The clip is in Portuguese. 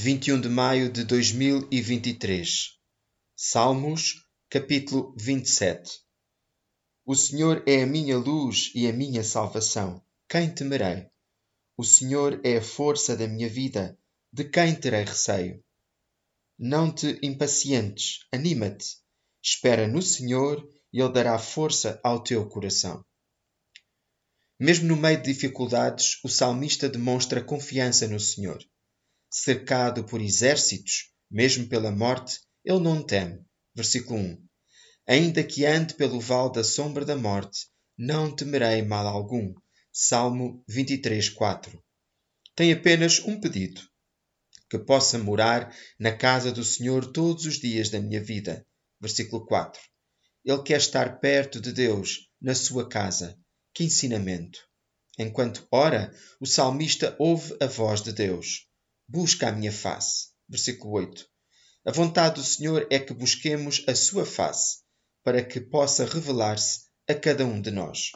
21 de maio de 2023. Salmos, capítulo 27. O Senhor é a minha luz e a minha salvação. Quem temerei? O Senhor é a força da minha vida. De quem terei receio? Não te impacientes, anima-te. Espera no Senhor e Ele dará força ao teu coração. Mesmo no meio de dificuldades, o salmista demonstra confiança no Senhor cercado por exércitos, mesmo pela morte, ele não teme. Versículo 1. Ainda que ande pelo vale da sombra da morte, não temerei mal algum. Salmo 23, 4. Tem apenas um pedido: que possa morar na casa do Senhor todos os dias da minha vida. Versículo 4. Ele quer estar perto de Deus, na sua casa. Que ensinamento! Enquanto ora, o salmista ouve a voz de Deus busca a minha face. Versículo 8. A vontade do Senhor é que busquemos a sua face, para que possa revelar-se a cada um de nós.